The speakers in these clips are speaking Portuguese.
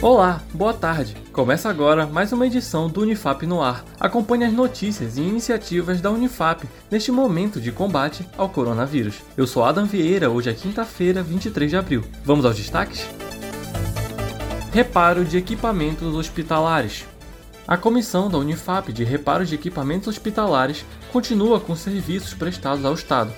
Olá, boa tarde. Começa agora mais uma edição do Unifap no ar. Acompanhe as notícias e iniciativas da Unifap neste momento de combate ao coronavírus. Eu sou Adam Vieira, hoje é quinta-feira, 23 de abril. Vamos aos destaques? Reparo de equipamentos hospitalares. A comissão da Unifap de reparo de equipamentos hospitalares continua com serviços prestados ao Estado.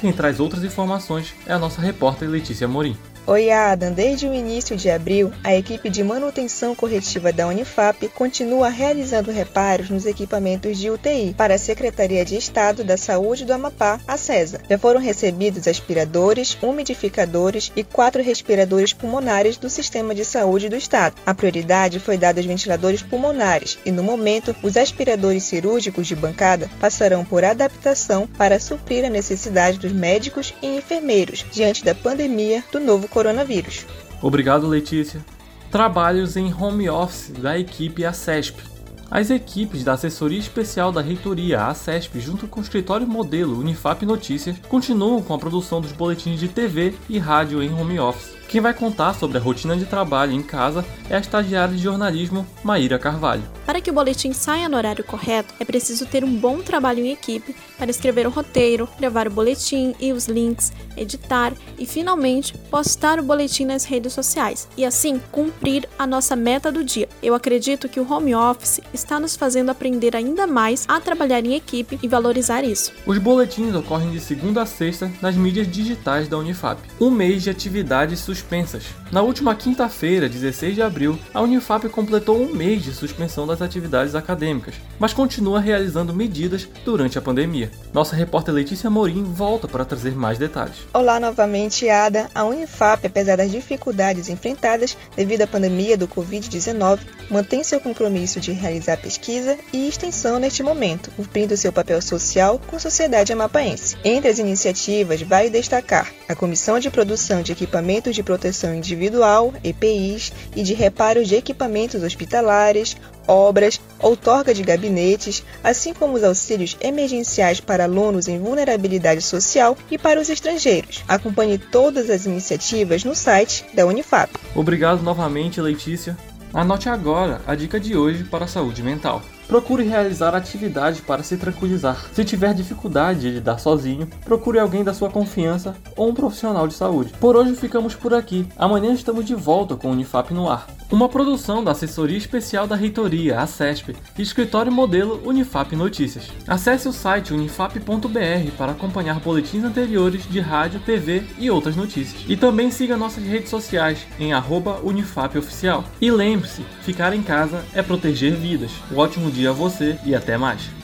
Quem traz outras informações é a nossa repórter Letícia Morim. Oi, Adam. Desde o início de abril, a equipe de manutenção corretiva da Unifap continua realizando reparos nos equipamentos de UTI para a Secretaria de Estado da Saúde do Amapá, a CESA. Já foram recebidos aspiradores, umidificadores e quatro respiradores pulmonares do Sistema de Saúde do Estado. A prioridade foi dada aos ventiladores pulmonares e, no momento, os aspiradores cirúrgicos de bancada passarão por adaptação para suprir a necessidade dos médicos e enfermeiros diante da pandemia do novo coronavírus. Obrigado, Letícia. Trabalhos em home office da equipe ACESP. As equipes da Assessoria Especial da Reitoria, a CESP, junto com o escritório modelo Unifap Notícias, continuam com a produção dos boletins de TV e rádio em home office. Quem vai contar sobre a rotina de trabalho em casa é a estagiária de jornalismo Maíra Carvalho. Para que o boletim saia no horário correto, é preciso ter um bom trabalho em equipe para escrever o roteiro, gravar o boletim e os links, editar e, finalmente, postar o boletim nas redes sociais e, assim, cumprir a nossa meta do dia. Eu acredito que o home office está nos fazendo aprender ainda mais a trabalhar em equipe e valorizar isso. Os boletins ocorrem de segunda a sexta nas mídias digitais da Unifap. Um mês de atividades suspensas. Na última quinta-feira, 16 de abril, a Unifap completou um mês de suspensão das atividades acadêmicas, mas continua realizando medidas durante a pandemia. Nossa repórter Letícia Morim volta para trazer mais detalhes. Olá novamente, Ada. A Unifap, apesar das dificuldades enfrentadas devido à pandemia do Covid-19, mantém seu compromisso de realizar pesquisa e extensão neste momento, cumprindo seu papel social com a sociedade amapaense. Entre as iniciativas, vale destacar a Comissão de Produção de Equipamentos de Proteção Individual, EPIs, e de reparo de equipamentos hospitalares, obras, outorga de gabinetes, assim como os auxílios emergenciais para alunos em vulnerabilidade social e para os estrangeiros. Acompanhe todas as iniciativas no site da Unifap. Obrigado novamente, Letícia. Anote agora a dica de hoje para a saúde mental. Procure realizar atividades para se tranquilizar. Se tiver dificuldade de lidar sozinho, procure alguém da sua confiança ou um profissional de saúde. Por hoje ficamos por aqui. Amanhã estamos de volta com o Unifap no ar. Uma produção da Assessoria Especial da Reitoria, a CESP, e Escritório Modelo Unifap Notícias. Acesse o site unifap.br para acompanhar boletins anteriores de rádio, TV e outras notícias. E também siga nossas redes sociais em @unifapoficial. E lembre-se, ficar em casa é proteger vidas. Um ótimo dia a você e até mais.